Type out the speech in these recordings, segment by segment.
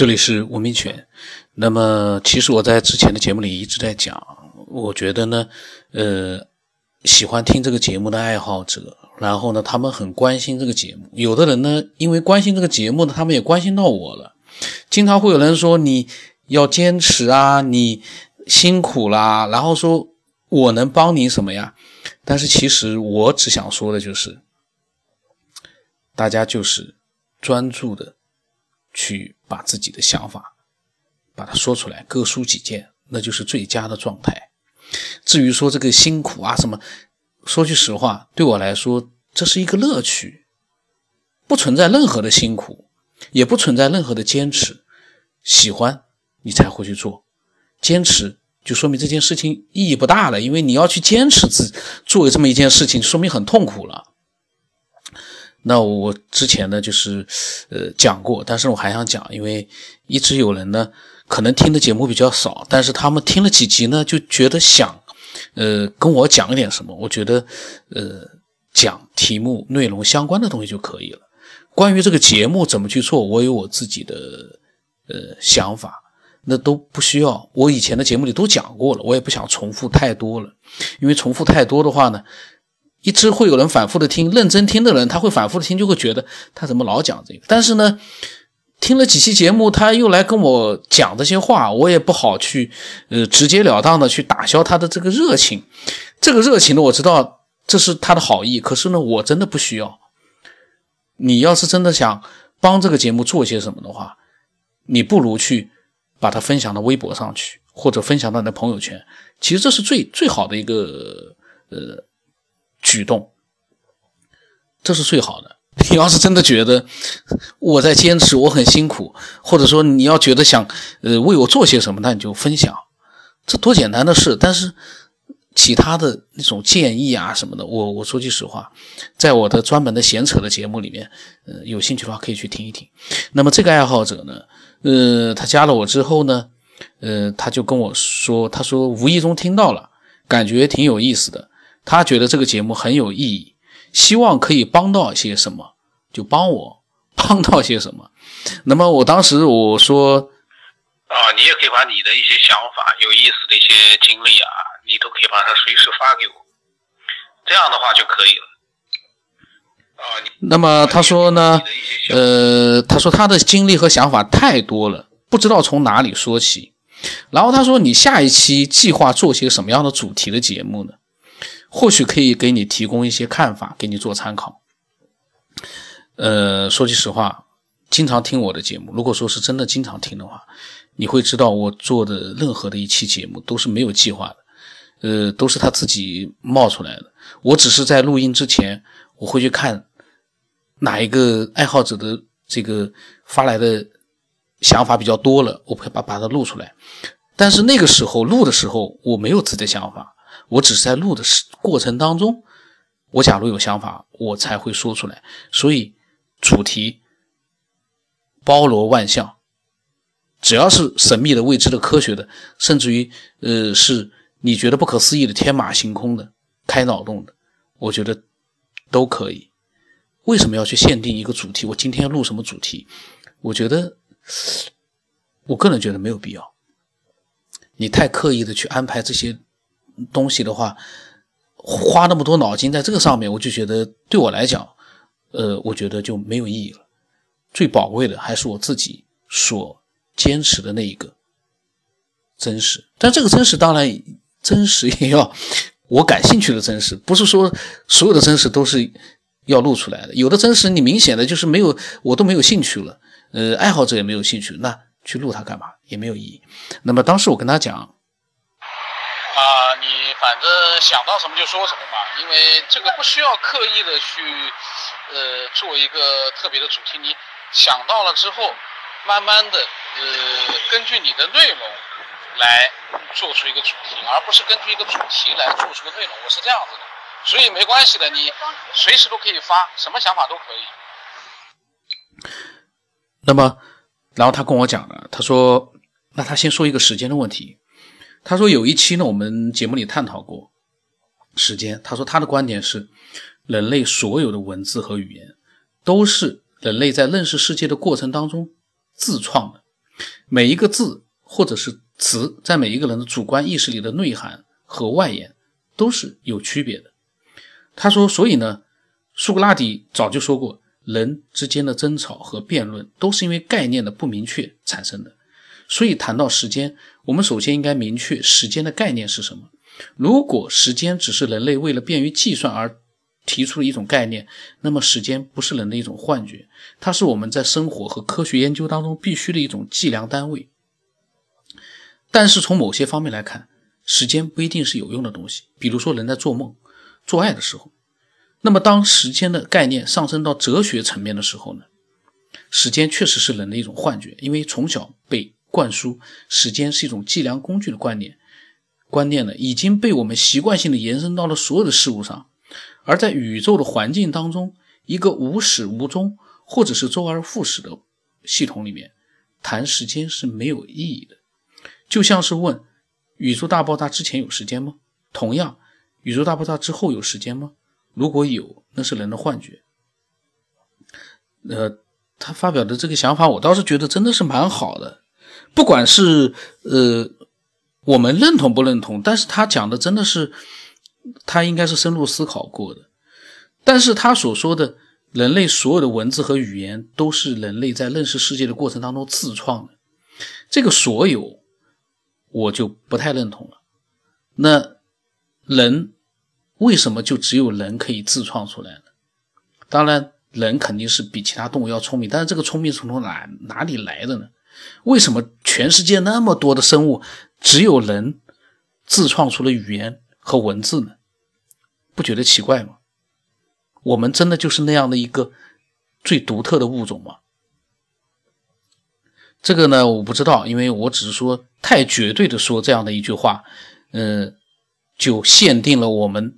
这里是文明犬。那么，其实我在之前的节目里一直在讲，我觉得呢，呃，喜欢听这个节目的爱好者，然后呢，他们很关心这个节目。有的人呢，因为关心这个节目呢，他们也关心到我了。经常会有人说你要坚持啊，你辛苦啦，然后说我能帮你什么呀？但是其实我只想说的就是，大家就是专注的。去把自己的想法把它说出来，各抒己见，那就是最佳的状态。至于说这个辛苦啊什么，说句实话，对我来说这是一个乐趣，不存在任何的辛苦，也不存在任何的坚持。喜欢你才会去做，坚持就说明这件事情意义不大了，因为你要去坚持自做这么一件事情，说明很痛苦了。那我之前呢，就是呃讲过，但是我还想讲，因为一直有人呢，可能听的节目比较少，但是他们听了几集呢，就觉得想，呃，跟我讲一点什么。我觉得，呃，讲题目内容相关的东西就可以了。关于这个节目怎么去做，我有我自己的呃想法，那都不需要。我以前的节目里都讲过了，我也不想重复太多了，因为重复太多的话呢。一直会有人反复的听，认真听的人，他会反复的听，就会觉得他怎么老讲这个。但是呢，听了几期节目，他又来跟我讲这些话，我也不好去，呃，直截了当的去打消他的这个热情。这个热情呢，我知道这是他的好意，可是呢，我真的不需要。你要是真的想帮这个节目做些什么的话，你不如去把它分享到微博上去，或者分享到你的朋友圈。其实这是最最好的一个，呃。举动，这是最好的。你要是真的觉得我在坚持，我很辛苦，或者说你要觉得想呃为我做些什么，那你就分享，这多简单的事。但是其他的那种建议啊什么的，我我说句实话，在我的专门的闲扯的节目里面，呃，有兴趣的话可以去听一听。那么这个爱好者呢，呃，他加了我之后呢，呃，他就跟我说，他说无意中听到了，感觉挺有意思的。他觉得这个节目很有意义，希望可以帮到些什么，就帮我 帮到些什么。那么我当时我说，啊，你也可以把你的一些想法、有意思的一些经历啊，你都可以把它随时发给我，这样的话就可以了。啊，那么他说呢，呃，他说他的经历和想法太多了，不知道从哪里说起。然后他说，你下一期计划做些什么样的主题的节目呢？或许可以给你提供一些看法，给你做参考。呃，说句实话，经常听我的节目，如果说是真的经常听的话，你会知道我做的任何的一期节目都是没有计划的，呃，都是他自己冒出来的。我只是在录音之前，我会去看哪一个爱好者的这个发来的想法比较多了，我会把把它录出来。但是那个时候录的时候，我没有自己的想法。我只是在录的时过程当中，我假如有想法，我才会说出来。所以主题包罗万象，只要是神秘的、未知的、科学的，甚至于呃是你觉得不可思议的、天马行空的、开脑洞的，我觉得都可以。为什么要去限定一个主题？我今天要录什么主题？我觉得，我个人觉得没有必要。你太刻意的去安排这些。东西的话，花那么多脑筋在这个上面，我就觉得对我来讲，呃，我觉得就没有意义了。最宝贵的还是我自己所坚持的那一个真实。但这个真实当然真实也要我感兴趣的真实，不是说所有的真实都是要录出来的。有的真实你明显的就是没有，我都没有兴趣了，呃，爱好者也没有兴趣，那去录它干嘛也没有意义。那么当时我跟他讲。啊，你反正想到什么就说什么吧，因为这个不需要刻意的去，呃，做一个特别的主题。你想到了之后，慢慢的，呃，根据你的内容来做出一个主题，而不是根据一个主题来做出个内容。我是这样子的，所以没关系的，你随时都可以发，什么想法都可以。那么，然后他跟我讲了，他说，那他先说一个时间的问题。他说有一期呢，我们节目里探讨过时间。他说他的观点是，人类所有的文字和语言都是人类在认识世界的过程当中自创的。每一个字或者是词，在每一个人的主观意识里的内涵和外延都是有区别的。他说，所以呢，苏格拉底早就说过，人之间的争吵和辩论都是因为概念的不明确产生的。所以谈到时间，我们首先应该明确时间的概念是什么。如果时间只是人类为了便于计算而提出的一种概念，那么时间不是人的一种幻觉，它是我们在生活和科学研究当中必须的一种计量单位。但是从某些方面来看，时间不一定是有用的东西。比如说人在做梦、做爱的时候，那么当时间的概念上升到哲学层面的时候呢，时间确实是人的一种幻觉，因为从小被灌输时间是一种计量工具的观念，观念呢已经被我们习惯性的延伸到了所有的事物上。而在宇宙的环境当中，一个无始无终或者是周而复始的系统里面，谈时间是没有意义的。就像是问：宇宙大爆炸之前有时间吗？同样，宇宙大爆炸之后有时间吗？如果有，那是人的幻觉。呃，他发表的这个想法，我倒是觉得真的是蛮好的。不管是呃我们认同不认同，但是他讲的真的是。他应该是深入思考过的，但是他所说的人类所有的文字和语言都是人类在认识世界的过程当中自创的，这个所有我就不太认同了。那人为什么就只有人可以自创出来呢？当然，人肯定是比其他动物要聪明，但是这个聪明是从哪哪里来的呢？为什么全世界那么多的生物，只有人自创出了语言？和文字呢，不觉得奇怪吗？我们真的就是那样的一个最独特的物种吗？这个呢，我不知道，因为我只是说太绝对的说这样的一句话，嗯，就限定了我们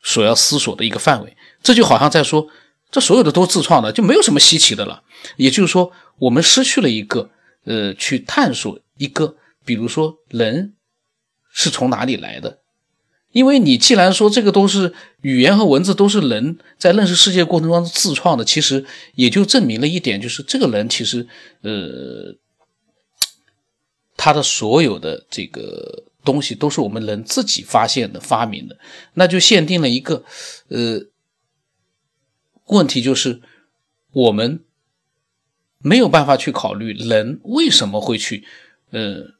所要思索的一个范围。这就好像在说，这所有的都自创的，就没有什么稀奇的了。也就是说，我们失去了一个呃，去探索一个，比如说人是从哪里来的。因为你既然说这个都是语言和文字都是人在认识世界过程中自创的，其实也就证明了一点，就是这个人其实呃，他的所有的这个东西都是我们人自己发现的、发明的，那就限定了一个呃问题，就是我们没有办法去考虑人为什么会去呃。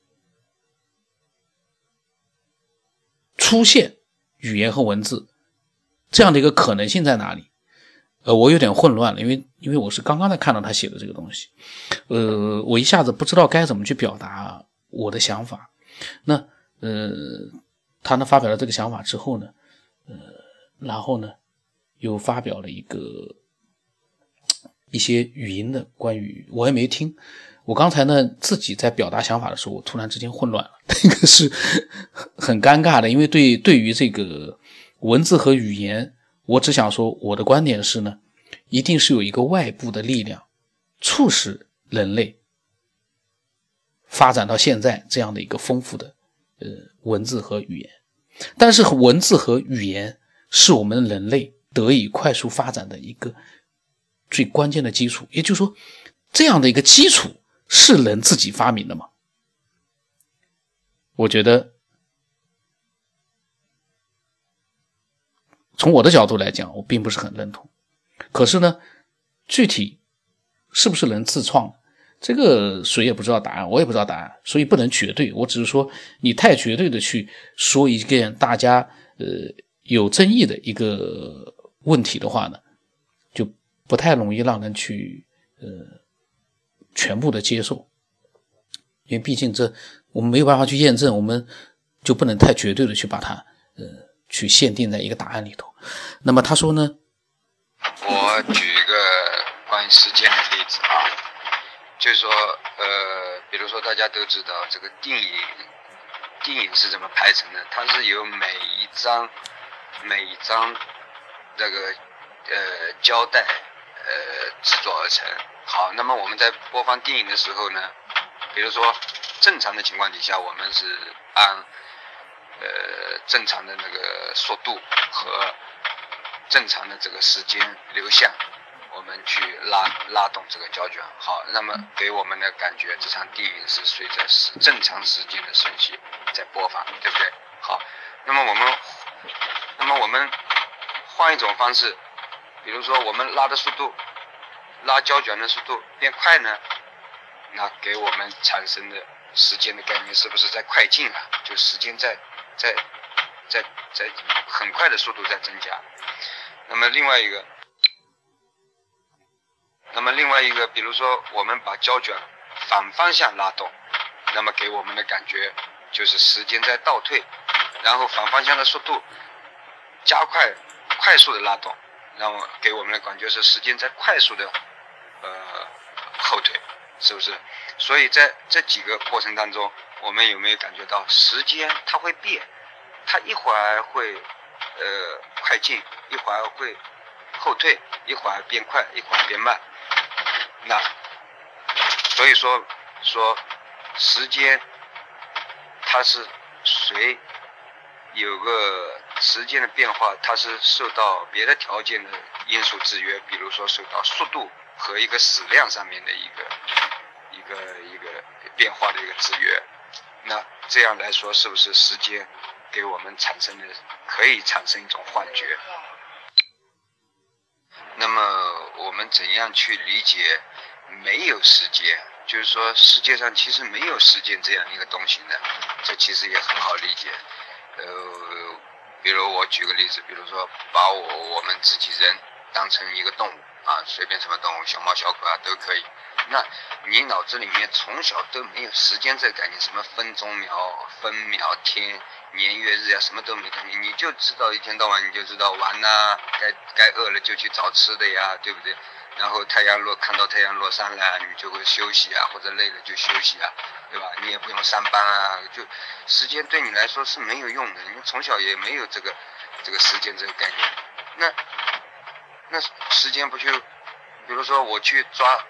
出现语言和文字这样的一个可能性在哪里？呃，我有点混乱了，因为因为我是刚刚才看到他写的这个东西，呃，我一下子不知道该怎么去表达我的想法。那呃，他呢发表了这个想法之后呢，呃，然后呢又发表了一个一些语音的关于我也没听。我刚才呢自己在表达想法的时候，我突然之间混乱了，那个是很尴尬的，因为对对于这个文字和语言，我只想说我的观点是呢，一定是有一个外部的力量促使人类发展到现在这样的一个丰富的呃文字和语言，但是文字和语言是我们人类得以快速发展的一个最关键的基础，也就是说这样的一个基础。是人自己发明的吗？我觉得，从我的角度来讲，我并不是很认同。可是呢，具体是不是能自创，这个谁也不知道答案，我也不知道答案，所以不能绝对。我只是说，你太绝对的去说一件大家呃有争议的一个问题的话呢，就不太容易让人去呃。全部的接受，因为毕竟这我们没有办法去验证，我们就不能太绝对的去把它呃去限定在一个答案里头。那么他说呢？我举一个关于时间的例子啊，就是说呃，比如说大家都知道这个电影，电影是怎么拍成的？它是由每一张每一张这个呃胶带呃制作而成。好，那么我们在播放电影的时候呢，比如说正常的情况底下，我们是按呃正常的那个速度和正常的这个时间流向我们去拉拉动这个胶卷，好，那么给我们的感觉，这场电影是随着时正常时间的顺序在播放，对不对？好，那么我们，那么我们换一种方式，比如说我们拉的速度，拉胶卷的速度变快呢，那给我们产生的时间的概念是不是在快进啊？就时间在在在在很快的速度在增加。那么另外一个。那么另外一个，比如说我们把胶卷反方向拉动，那么给我们的感觉就是时间在倒退，然后反方向的速度加快，快速的拉动，让我给我们的感觉是时间在快速的呃后退，是不是？所以在这几个过程当中，我们有没有感觉到时间它会变？它一会儿会呃快进，一会儿会后退，一会儿变快，一会儿变慢。那所以说说时间，它是随有个时间的变化，它是受到别的条件的因素制约，比如说受到速度和一个矢量上面的一个一个一个变化的一个制约。那这样来说，是不是时间给我们产生的可以产生一种幻觉？那么我们怎样去理解没有时间？就是说世界上其实没有时间这样一个东西呢？这其实也很好理解。呃，比如我举个例子，比如说把我我们自己人当成一个动物啊，随便什么动物，小猫小狗啊都可以。那你脑子里面从小都没有时间这个概念，什么分钟秒、分秒、天。年月日呀，什么都没看见，你就知道一天到晚你就知道玩呐，该该饿了就去找吃的呀，对不对？然后太阳落，看到太阳落山了，你就会休息啊，或者累了就休息啊，对吧？你也不用上班啊，就时间对你来说是没有用的，你从小也没有这个这个时间这个概念。那那时间不就，比如说我去抓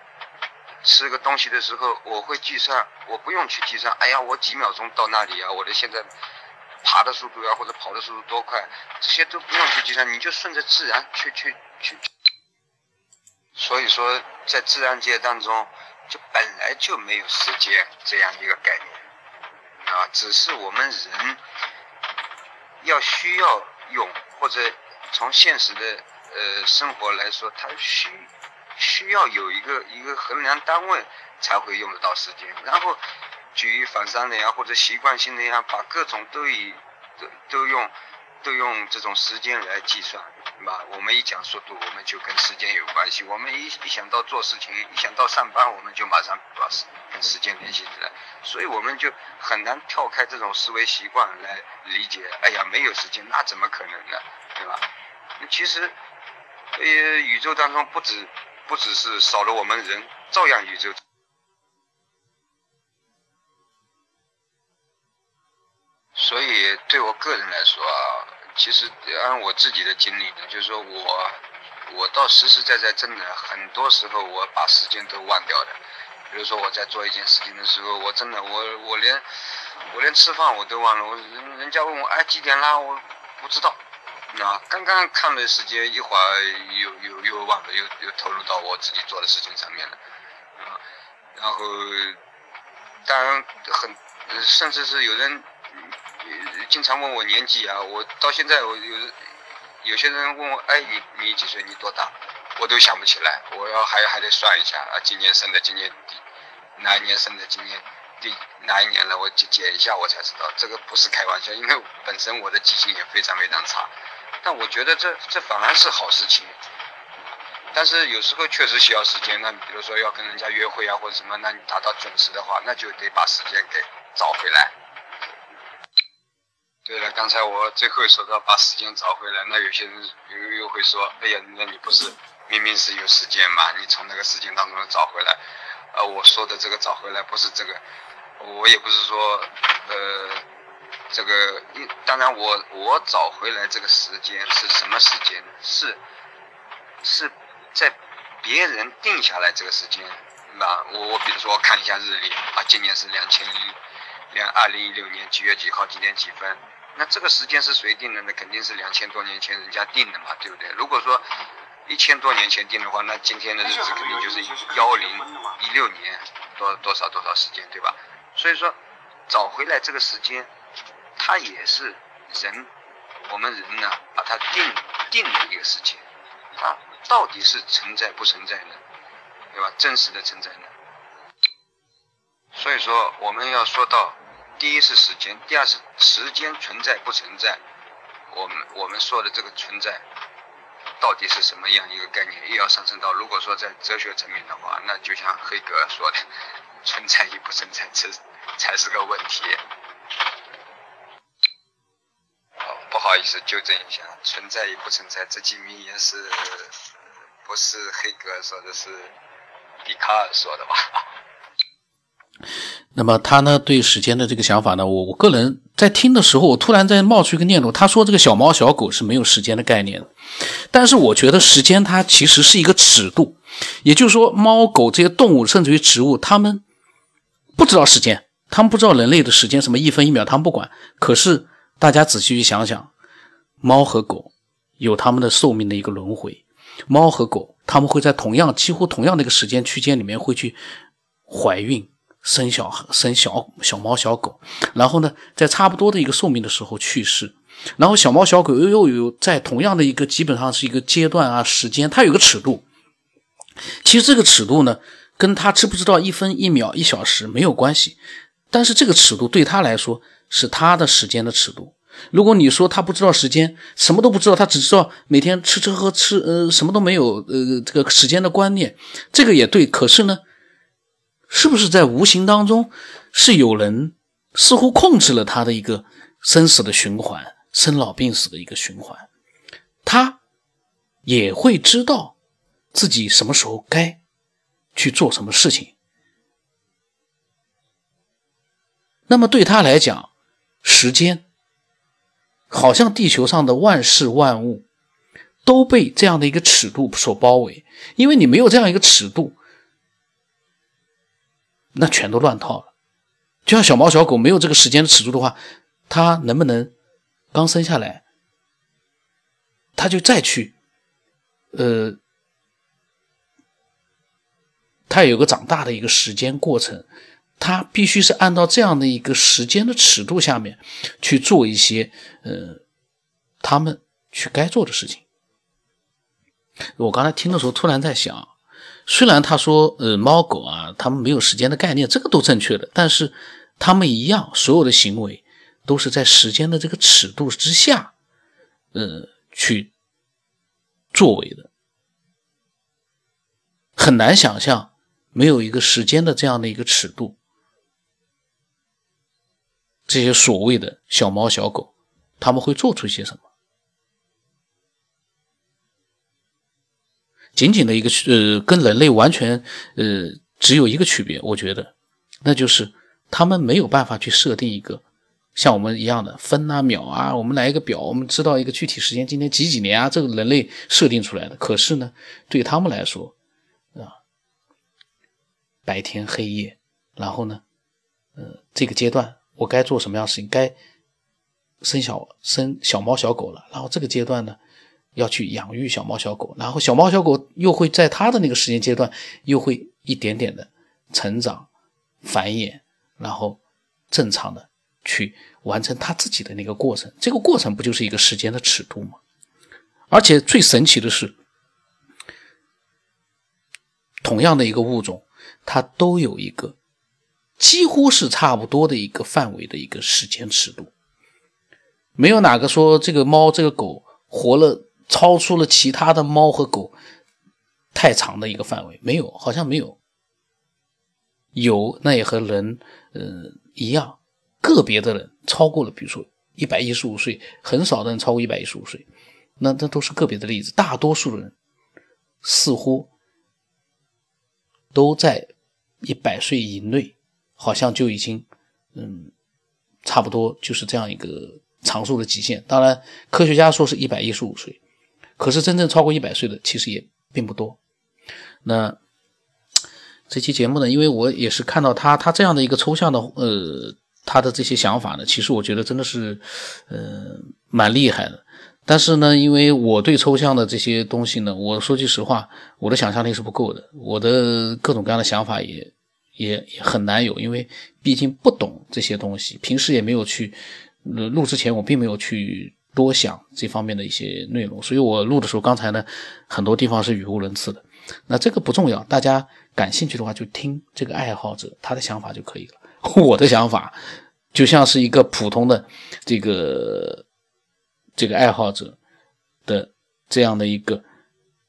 吃个东西的时候，我会计算，我不用去计算，哎呀，我几秒钟到那里啊？我的现在。爬的速度呀，或者跑的速度多快，这些都不用去计算，你就顺着自然去去去。所以说，在自然界当中，就本来就没有时间这样一个概念啊，只是我们人要需要用，或者从现实的呃生活来说，它需需要有一个一个衡量单位才会用得到时间，然后。举一反三的呀，或者习惯性的呀，把各种都以都都用都用这种时间来计算，对吧？我们一讲速度，我们就跟时间有关系；我们一一想到做事情，一想到上班，我们就马上把时跟时间联系起来。所以我们就很难跳开这种思维习惯来理解。哎呀，没有时间，那怎么可能呢？对吧？其实，呃，宇宙当中不止不只是少了我们人，照样宇宙。所以对我个人来说啊，其实按我自己的经历呢，就是说我，我倒实实在在真的很多时候我把时间都忘掉的。比如说我在做一件事情的时候，我真的我我连我连吃饭我都忘了。我人人家问我哎几点啦，我不知道。那刚刚看了时间，一会儿又又又忘了，又又投入到我自己做的事情上面了。啊，然后当然很甚至是有人。经常问我年纪啊，我到现在我有有些人问我，哎，你你几岁？你多大？我都想不起来，我要还还得算一下啊，今年生的，今年第哪一年生的，今年第哪一年了？我解解一下，我才知道，这个不是开玩笑，因为本身我的记性也非常非常差。但我觉得这这反而是好事情，但是有时候确实需要时间。那比如说要跟人家约会啊，或者什么，那你达到准时的话，那就得把时间给找回来。对了，刚才我最后说到把时间找回来，那有些人又又会说，哎呀，那你不是明明是有时间嘛？你从那个时间当中找回来，呃，我说的这个找回来不是这个，我也不是说，呃，这个，当然我我找回来这个时间是什么时间？是是在别人定下来这个时间，那我我比如说我看一下日历啊，今年是两千一两二零一六年几月几号几点几分。那这个时间是谁定的？那肯定是两千多年前人家定的嘛，对不对？如果说一千多年前定的话，那今天的日子肯定就是幺零一六年多多少多少时间，对吧？所以说找回来这个时间，它也是人我们人呢把它定定的一个时间，它到底是存在不存在呢？对吧？真实的存在呢？所以说我们要说到，第一是时间，第二是时间存在不存在？我们我们说的这个存在。到底是什么样一个概念？又要上升到，如果说在哲学层面的话，那就像黑格尔说的，存在与不存在，这 才是个问题。哦，不好意思，纠正一下，存在与不存在这句名言是，不是黑格尔说的，是笛卡尔说的吧？那么他呢对时间的这个想法呢，我我个人在听的时候，我突然在冒出一个念头，他说这个小猫小狗是没有时间的概念，但是我觉得时间它其实是一个尺度，也就是说猫狗这些动物甚至于植物，它们不知道时间，他们不知道人类的时间什么一分一秒，他们不管。可是大家仔细去想想，猫和狗有他们的寿命的一个轮回，猫和狗他们会在同样几乎同样的一个时间区间里面会去怀孕。生小生小小猫小狗，然后呢，在差不多的一个寿命的时候去世，然后小猫小狗又又有在同样的一个基本上是一个阶段啊时间，它有个尺度。其实这个尺度呢，跟他知不知道一分一秒一小时没有关系，但是这个尺度对他来说是他的时间的尺度。如果你说他不知道时间，什么都不知道，他只知道每天吃吃喝吃，呃，什么都没有，呃，这个时间的观念，这个也对。可是呢？是不是在无形当中，是有人似乎控制了他的一个生死的循环、生老病死的一个循环？他也会知道自己什么时候该去做什么事情。那么对他来讲，时间好像地球上的万事万物都被这样的一个尺度所包围，因为你没有这样一个尺度。那全都乱套了，就像小猫小狗没有这个时间的尺度的话，它能不能刚生下来，它就再去，呃，它有个长大的一个时间过程，它必须是按照这样的一个时间的尺度下面去做一些呃，他们去该做的事情。我刚才听的时候，突然在想。虽然他说，呃，猫狗啊，他们没有时间的概念，这个都正确的，但是他们一样，所有的行为都是在时间的这个尺度之下，呃，去作为的，很难想象没有一个时间的这样的一个尺度，这些所谓的小猫小狗，他们会做出些什么？仅仅的一个呃，跟人类完全呃只有一个区别，我觉得，那就是他们没有办法去设定一个像我们一样的分啊秒啊，我们来一个表，我们知道一个具体时间，今天几几年啊，这个人类设定出来的。可是呢，对他们来说啊，白天黑夜，然后呢，呃，这个阶段我该做什么样的事情？该生小生小猫小狗了，然后这个阶段呢？要去养育小猫小狗，然后小猫小狗又会在它的那个时间阶段，又会一点点的成长、繁衍，然后正常的去完成它自己的那个过程。这个过程不就是一个时间的尺度吗？而且最神奇的是，同样的一个物种，它都有一个几乎是差不多的一个范围的一个时间尺度，没有哪个说这个猫这个狗活了。超出了其他的猫和狗太长的一个范围，没有，好像没有。有，那也和人，呃，一样。个别的人超过了，比如说一百一十五岁，很少的人超过一百一十五岁，那那都是个别的例子。大多数人似乎都在一百岁以内，好像就已经，嗯，差不多就是这样一个长寿的极限。当然，科学家说是一百一十五岁。可是真正超过一百岁的其实也并不多。那这期节目呢，因为我也是看到他他这样的一个抽象的呃他的这些想法呢，其实我觉得真的是呃蛮厉害的。但是呢，因为我对抽象的这些东西呢，我说句实话，我的想象力是不够的，我的各种各样的想法也也也很难有，因为毕竟不懂这些东西，平时也没有去录之前，我并没有去多想这方面的一些内容，所以我录的时候，刚才呢很多地方是语无伦次的。那这个不重要，大家感兴趣的话就听这个爱好者他的想法就可以了。我的想法就像是一个普通的这个这个爱好者的这样的一个，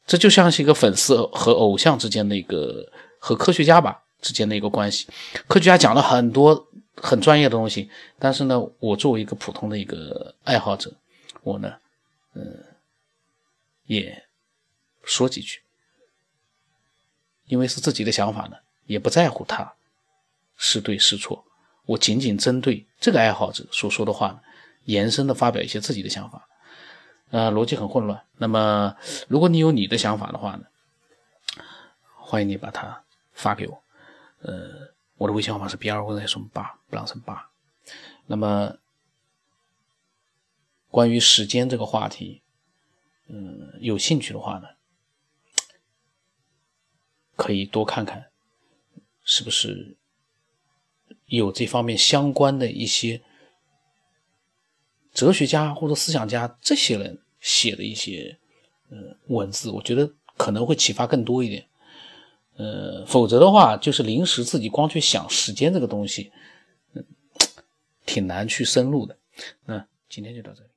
这就像是一个粉丝和偶像之间的一个和科学家吧之间的一个关系。科学家讲了很多很专业的东西，但是呢，我作为一个普通的一个爱好者，我呢，嗯，也说几句。因为是自己的想法呢，也不在乎他是对是错，我仅仅针对这个爱好者所说的话呢，延伸的发表一些自己的想法，呃，逻辑很混乱。那么，如果你有你的想法的话呢，欢迎你把它发给我，呃，我的微信号码是 b 二五再什么八不朗声八。那么，关于时间这个话题，嗯，有兴趣的话呢？可以多看看，是不是有这方面相关的一些哲学家或者思想家这些人写的一些呃文字，我觉得可能会启发更多一点。呃，否则的话，就是临时自己光去想时间这个东西，嗯，挺难去深入的。那今天就到这里。